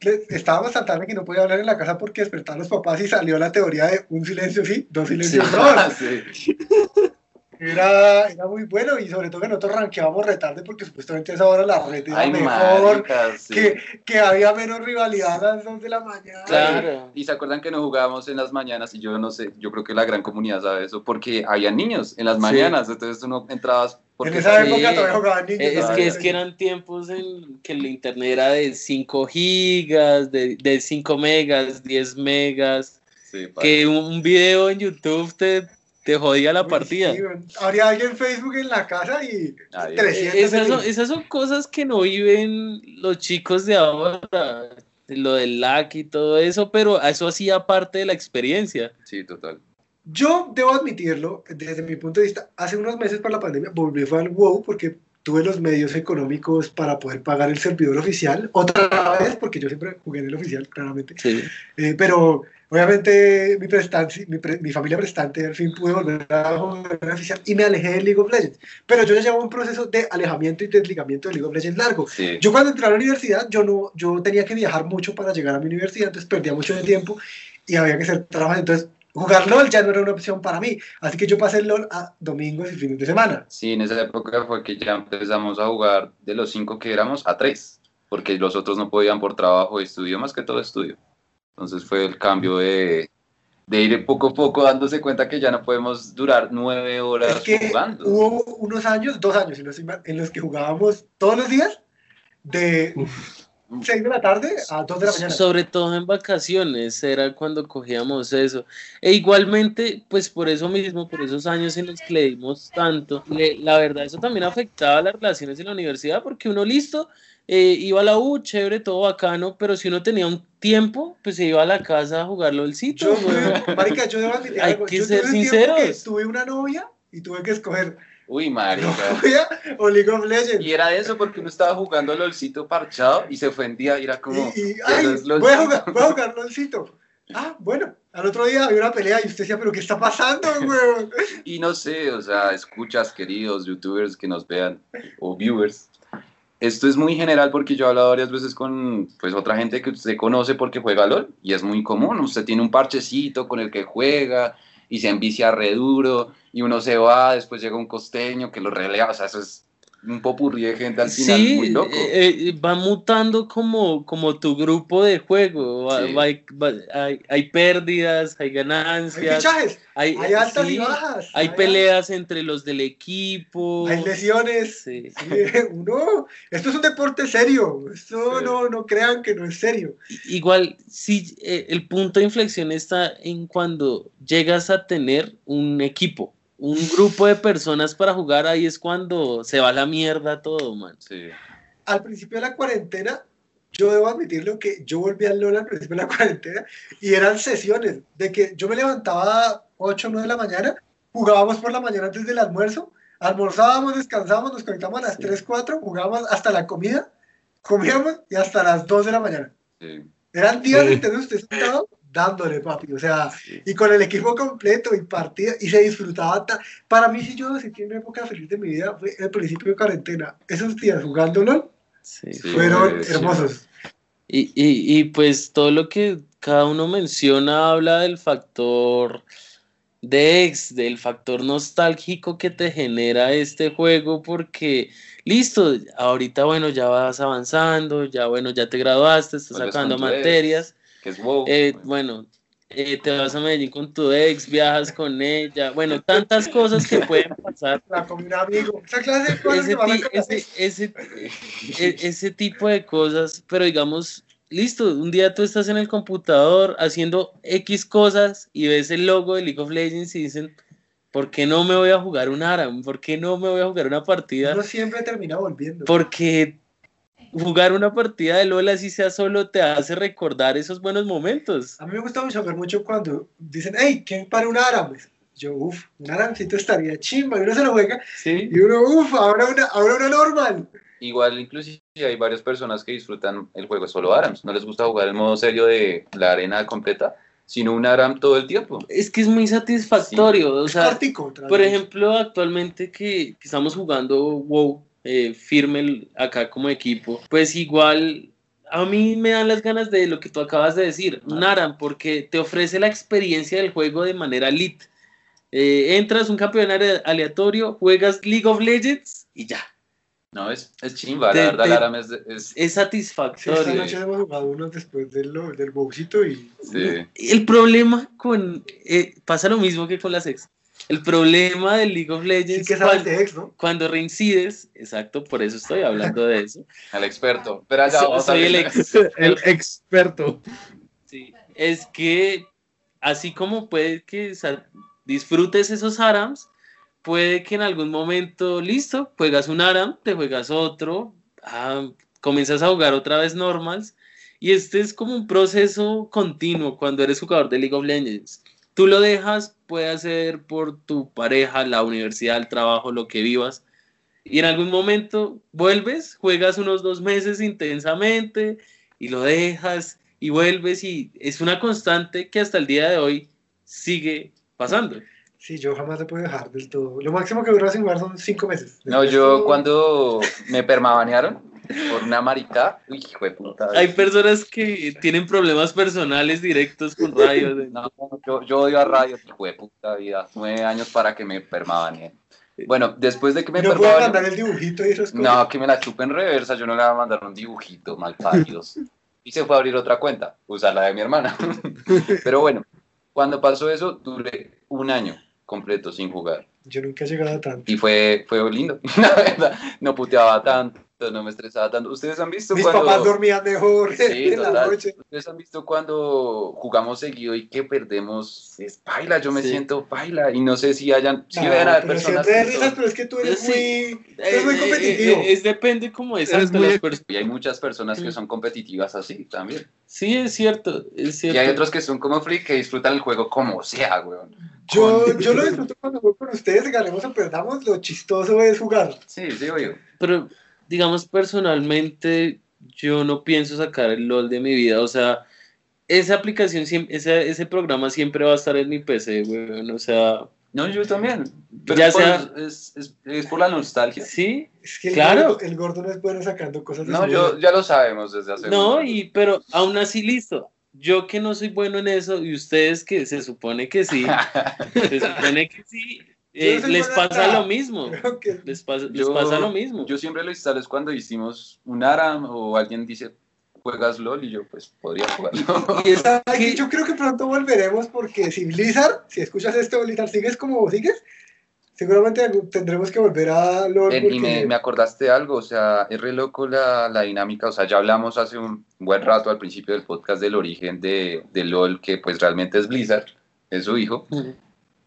estábamos tan tarde que no podía hablar en la casa porque despertaron los papás y salió la teoría de un silencio sí, dos silencios no. Sí. Era, era muy bueno y sobre todo que nosotros rankeábamos retarde porque supuestamente a esa hora la red era Ay, mejor, marica, sí. que, que había menos rivalidad a las 2 de la mañana. Claro. Y se acuerdan que no jugábamos en las mañanas, y yo no sé, yo creo que la gran comunidad sabe eso, porque había niños en las mañanas, entonces tú no entrabas porque En esa Sí. época todavía jugaban niños. Eh, Es todavía. que, es que eran tiempos en que el internet era de 5 gigas, de, de 5 megas, 10 megas, Sí, que un, video en YouTube te, te jodía la Uy, partida. sí. Habría alguien en Facebook en la casa y Ay, 300 Eh, Esas son, esas son cosas que no viven los chicos de ahora, lo del lag y todo eso, pero eso hacía parte de la experiencia. Sí, total. Yo debo admitirlo, desde mi punto de vista, hace unos meses por la pandemia volví fue al WoW porque tuve los medios económicos para poder pagar el servidor oficial, otra vez, porque yo siempre jugué en el oficial, claramente, Sí. Eh, pero obviamente mi, prestancia, mi, pre- mi familia prestante al fin pude volver a jugar en el oficial y me alejé de League of Legends, pero yo ya llevo un proceso de alejamiento y desligamiento de League of Legends largo. Sí. Yo cuando entré a la universidad, yo no, yo tenía que viajar mucho para llegar a mi universidad, entonces perdía mucho de tiempo y había que hacer trabajo, entonces jugar LOL ya no era una opción para mí, así que yo pasé el LOL a domingos y fines de semana. Sí, en esa época fue que ya empezamos a jugar de los cinco que éramos a tres, porque los otros no podían por trabajo y estudio, más que todo estudio. Entonces fue el cambio de, de ir poco a poco dándose cuenta que ya no podemos durar nueve horas Es que jugando. hubo unos años, dos años, en los que jugábamos todos los días de 6 de la tarde a 2 de la mañana. Sobre todo en vacaciones era cuando cogíamos eso. E igualmente, pues por eso mismo, por esos años en los que le dimos tanto, le- la verdad eso también afectaba las relaciones en la universidad porque uno listo, eh, iba a la U, chévere, todo bacano, pero si uno tenía un tiempo, pues se iba a la casa a jugar LOLcito. Yo, marica, yo debo admitir Hay algo. que yo ser tuve que sinceros. tuve una novia y tuve que escoger Uy, novia o League of Legends. Y era eso porque uno estaba jugando LOLcito parchado y se ofendía y era como. Y, y, "Ya ay, no es LOLcito". voy a jugar, voy a jugar LOLcito. Ah, bueno. Al otro día había una pelea y usted decía, pero ¿qué está pasando, weón? Y no sé, o sea, escuchas, queridos youtubers que nos vean o viewers. Esto es muy general porque yo he hablado varias veces con pues otra gente que usted conoce porque juega LOL y es muy común. Usted tiene un parchecito con el que juega y se envicia re duro y uno se va, después llega un costeño que lo relea. O sea, eso es un popurrí de gente al final Sí, muy loco. eh, eh, va mutando como, como tu grupo de juego. Va- Sí. va- va- hay, hay pérdidas, hay Hay ganancias, fichajes, hay, hay altas sí, y bajas. hay peleas entre los del equipo. Hay lesiones. Sí. Sí, uno, esto es un deporte serio. Esto Sí. no, no crean que no es serio. Igual, sí, eh, el punto de inflexión está en cuando llegas a tener un equipo, un grupo de personas para jugar, ahí es cuando se va la mierda todo, man. Sí. Al principio de la cuarentena, yo debo admitirlo que yo volví al LOL al principio de la cuarentena y eran sesiones de que yo me levantaba a 8 o 9 de la mañana, jugábamos por la mañana antes del almuerzo, almorzábamos, descansábamos, nos conectábamos a las 3, 4, jugábamos hasta la comida, comíamos y hasta las 2 de la mañana. sí. Eran días Sí. enteros usted sentado dándole, papi. O sea, Sí. y con el equipo completo y partida, y se disfrutaba. ta- Para mí, si yo tiene una época feliz de mi vida, fue el principio de cuarentena. Esos días jugándolo Sí. Sí, fueron sí. hermosos. Y, y, y pues todo lo que cada uno menciona habla del factor de ex, del factor nostálgico que te genera este juego, porque listo, ahorita bueno, ya vas avanzando, ya bueno, ya te graduaste, estás sacando materias, Que es wow. eh, bueno, eh, te vas a Medellín con tu ex, viajas con ella, bueno, tantas cosas que pueden pasar. La un amigo. Esa clase de cosas Ese, ti- ese, ese, e- ese tipo de cosas, pero digamos, listo, un día tú estás en el computador haciendo X cosas y ves el logo de League of Legends y dicen, ¿por qué no me voy a jugar un ARAM? ¿Por qué no me voy a jugar una partida? Uno siempre termina volviendo. Porque jugar una partida de LOL así sea solo te hace recordar esos buenos momentos. A mí me gusta mucho ver mucho cuando dicen, hey, ¿quién para un árabe? Yo, uff, un aramcito estaría chimba. Y uno se lo juega. Sí. Y uno, uff, ahora una, ahora una normal. Igual, inclusive hay varias personas que disfrutan el juego solo ARAMS. No les gusta jugar el modo serio de la arena completa, sino un ARAM todo el tiempo. Es que es muy satisfactorio, o Es sea, cortico, Por ejemplo, actualmente que, que estamos jugando WoW eh, firme acá como equipo, pues igual a mí me dan las ganas de lo que tú acabas de decir, un ARAM, porque te ofrece la experiencia del juego de manera lit. Eh, entras un campeón ale- aleatorio, juegas League of Legends y ya. No, es, es chimba, De- la verdad, de- es, es- Es Sí, esta satisfactorio. noche hemos jugado unos después del, del bowcito y sí. El problema con... eh, pasa lo mismo que con las ex. El problema del League of sí Legends que sabes cuando, de ex, ¿no? cuando reincides, exacto, por eso estoy hablando de eso. al experto. Pero So- soy el ex. El experto. Sí, es que así como puede que disfrutes esos ARAMs, puede que en algún momento, listo, juegas un ARAM, te juegas otro, ah, comienzas a jugar otra vez normals, y este es como un proceso continuo cuando eres jugador de League of Legends. Tú lo dejas, puede ser por tu pareja, la universidad, el trabajo, lo que vivas, y en algún momento vuelves, juegas unos dos meses intensamente y lo dejas y vuelves y es una constante que hasta el día de hoy sigue pasando. Sí, yo jamás le puedo dejar del todo. Lo máximo que dura sin jugar son cinco meses. No, yo todo- cuando me permabanearon por una marica, uy, hijo de puta. Hay personas que tienen problemas personales directos con rayos. de- No, yo, yo odio a radio, hijo de puta vida. Nueve años para que me permabaneen. Bueno, después de que me No puedo mandar permabaneen, el dibujito y esas cosas. no, que me la chupe en reversa, yo no le voy a mandar un dibujito, malparidos. Y se fue a abrir otra cuenta, usar la de mi hermana. Pero bueno, cuando pasó eso, duré un año completo sin jugar. Yo nunca he llegado a tanto. Y fue, fue lindo, la verdad. No puteaba tanto, no me estresaba tanto. ¿Ustedes han visto Mis cuando... papás dormían mejor Sí, en la noche. ¿Ustedes han visto cuando jugamos seguido y que perdemos? Es paila, yo me Sí. siento paila. Y no sé si hayan, si No, pero personas que risas, son- pero es que tú eres Sí. muy, tú eres muy Eh, eh, competitivo. eh, es depende como exacto muy- personas. Y hay muchas personas que son competitivas así también. Sí, es cierto, es Y cierto. hay otros que son como free que disfrutan el juego como sea, weón. Yo, Con- yo lo disfruto cuando voy con ustedes, ganemos o perdamos, lo chistoso es jugar. Sí, sí, oye. Pero, digamos, personalmente, yo no pienso sacar el LOL de mi vida. O sea, esa aplicación, siempre, ese, ese programa siempre va a estar en mi PC, weón. O sea, No, yo también. Pero Ya es, por, sea- es, es- es por la nostalgia. sí, Es que el, Claro. gordo, el gordo no es bueno sacando cosas de No, yo, vida. ya lo sabemos desde hace No, y pero aún así listo. Yo que no soy bueno en eso y ustedes que se supone que sí, se supone que sí, eh, les pasa lo mismo. Que Les pasa, les Yo- pasa lo mismo. Yo siempre lo instalo es cuando hicimos un ARAM o alguien dice, juegas LOL y yo pues podría jugarlo. Y es Ay, que- yo creo que pronto volveremos porque si Blizzard, si escuchas esto, Blizzard, sigues como sigues, seguramente tendremos que volver a LOL. Ven, y me, porque- me acordaste algo, o sea, es re loco la, la dinámica, o sea, ya hablamos hace un buen rato al principio del podcast del origen de, de LOL, que pues realmente es Blizzard, es su hijo,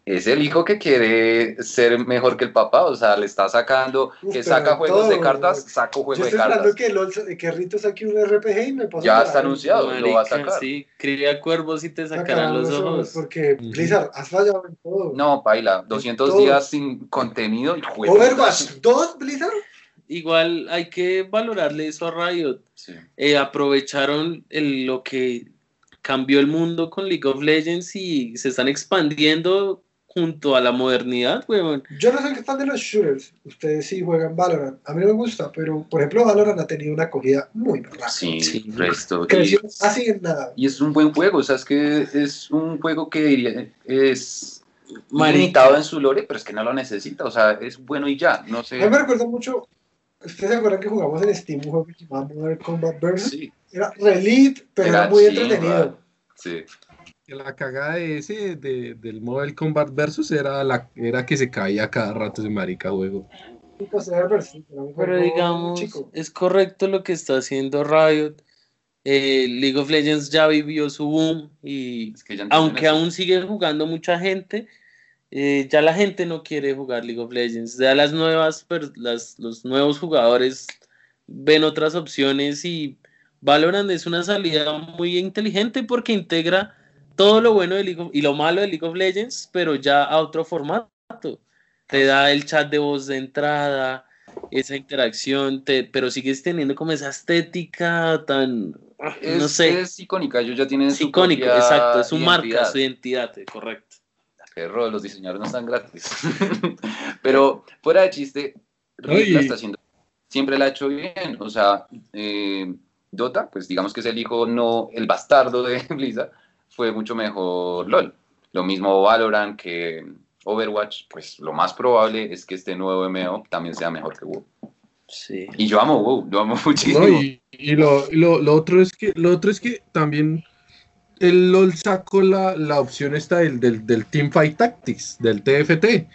es el hijo que quiere ser mejor que el papá, o sea, le está sacando, Uf, que saca juegos de cartas, saco Yo juego de estoy esperando cartas. que, LOL, que Rito saque un RPG y me paso Ya está anunciado, lo va a Marica, sacar. Sí, cría cuervos y te sacarán los ojos. Porque. Blizzard, has fallado en todo. No, paila, 200 todo. días sin contenido y juego. Overwatch 2, Blizzard. Igual hay que valorarle eso a Riot. Sí. Eh, aprovecharon el- lo que cambió el mundo con League of Legends y se están expandiendo junto a la modernidad, weón. Yo no soy fan de los shooters. Ustedes sí juegan Valorant. A mí no me gusta, pero por ejemplo, Valorant ha tenido una acogida muy rara. Sí, Sí. resto. Y- Creció así en nada. Y es un buen juego, o sea, es que es un juego que diría, es limitado en su lore, pero es que no lo necesita, o sea, es bueno y ya, no A sé. mí me recuerda mucho. ¿Ustedes se acuerdan que jugamos en Steam un juego que se llamaba Modern Combat Versus? Sí, Era relit, pero era, Era muy entretenido. sí. La cagada de ese, de- del Model Combat Versus, era, la, era que se caía cada rato ese marica juego. Pero digamos, chico. es correcto lo que está haciendo Riot. Eh, League of Legends ya vivió su boom y Es que ya entienden aunque eso. aún sigue jugando mucha gente, eh, ya la gente no quiere jugar League of Legends. Ya las nuevas, las, los nuevos jugadores ven otras opciones y Valorant es una salida muy inteligente porque integra todo lo bueno de League of- y lo malo de League of Legends, pero ya a otro formato. Te da el chat de voz de entrada, esa interacción, te- pero sigues teniendo como esa estética tan, ah, Es, no sé, es icónica, ellos ya tienen es su icónico, propia exacto, es su marca, identidad. su identidad, correcto. Perro, los diseñadores no están gratis. Pero fuera de chiste, la está haciendo, siempre la ha hecho bien, o sea, eh, Dota, pues digamos que es el hijo, no, el bastardo de Blizzard, fue mucho mejor LOL. Lo mismo Valorant que Overwatch, pues lo más probable es que este nuevo MMO también sea mejor que WoW. Sí. Y yo amo WoW, lo amo muchísimo. No, y y lo, lo, lo otro es que lo otro es que también el LOL sacó la, la opción esta del, del, del Teamfight Tactics, del TFT.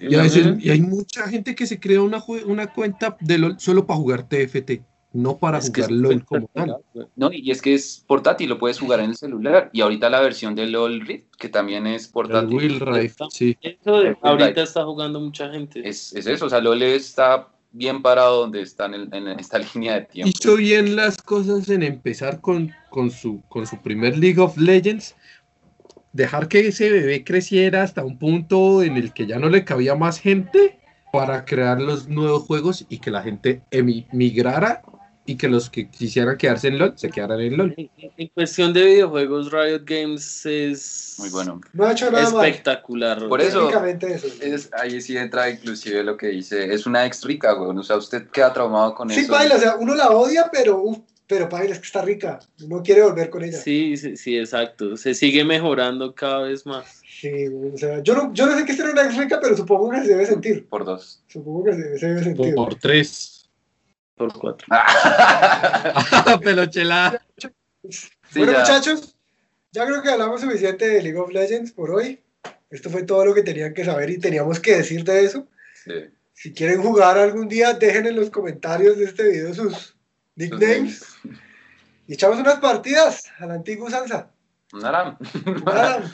Y, a veces- Ujú. y hay mucha gente que se crea una, una cuenta de LOL solo para jugar TFT, no para Es jugar es LOL como tal. No, y es que es portátil, lo puedes jugar en el celular. Y ahorita la versión de LOL Rift, que también es El portátil. Will Rift, sí. Eso de- El ahorita está jugando mucha gente. Es, es eso, o sea, LOL está bien parado donde está en, el- en esta línea de tiempo. Hizo bien las cosas en empezar con, con, su, con su primer League of Legends, dejar que ese bebé creciera hasta un punto en el que ya no le cabía más gente para crear los nuevos juegos y que la gente emi- migrara y que los que quisieran quedarse en LOL se quedaran en LOL. En, cuestión de videojuegos, Riot Games es Muy bueno. No ha hecho nada mal. espectacular. Por eso- Técnicamente eso. Es, ahí sí entra inclusive lo que dice, es una ex rica, güey. O sea, usted queda traumado con Sí, eso. Paila, o sea, uno la odia, pero, uf, pero Paila es que está rica. Uno quiere volver con ella. Sí, sí, sí, exacto. Se sigue mejorando cada vez más. Sí, güey, o sea, yo no, yo no sé qué es ser una ex rica, pero supongo que se debe sentir. Por dos. Supongo que se, se debe sentir. Por tres. Por cuatro. Pelochela. Sí, bueno, ya. muchachos, ya creo que hablamos suficiente de League of Legends por hoy. Esto fue todo lo que tenían que saber y teníamos que decir de eso. Sí. Si quieren jugar algún día, dejen en los comentarios de este video sus nicknames. Y echamos unas partidas a la antigua salsa. Nada. Nada.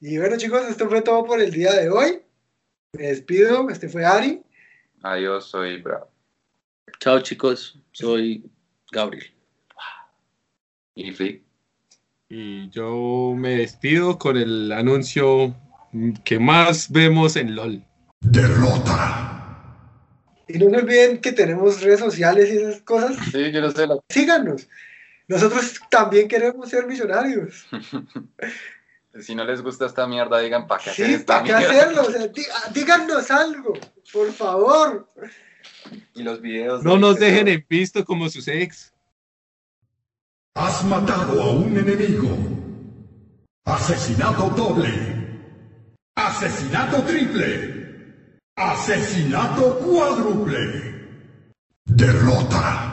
Y bueno, chicos, esto fue todo por el día de hoy. Me despido. Este fue Ari. Adiós, soy Bravo. Chao, chicos. Soy Gabriel. Y yo me despido con el anuncio que más vemos en LOL. Derrota. Y no se olviden que tenemos redes sociales y esas cosas. Sí, yo no sé la... Síganos. Nosotros también queremos ser millonarios. Si no les gusta esta mierda, digan, ¿para qué hacer Sí, esta ¿para qué mierda? hacerlo? O sea, dí- ah, díganos algo, por favor. Y los videos. No de- nos dejen en visto como sus ex. Has matado a un enemigo. Asesinato doble. Asesinato triple. Asesinato cuádruple. Derrota.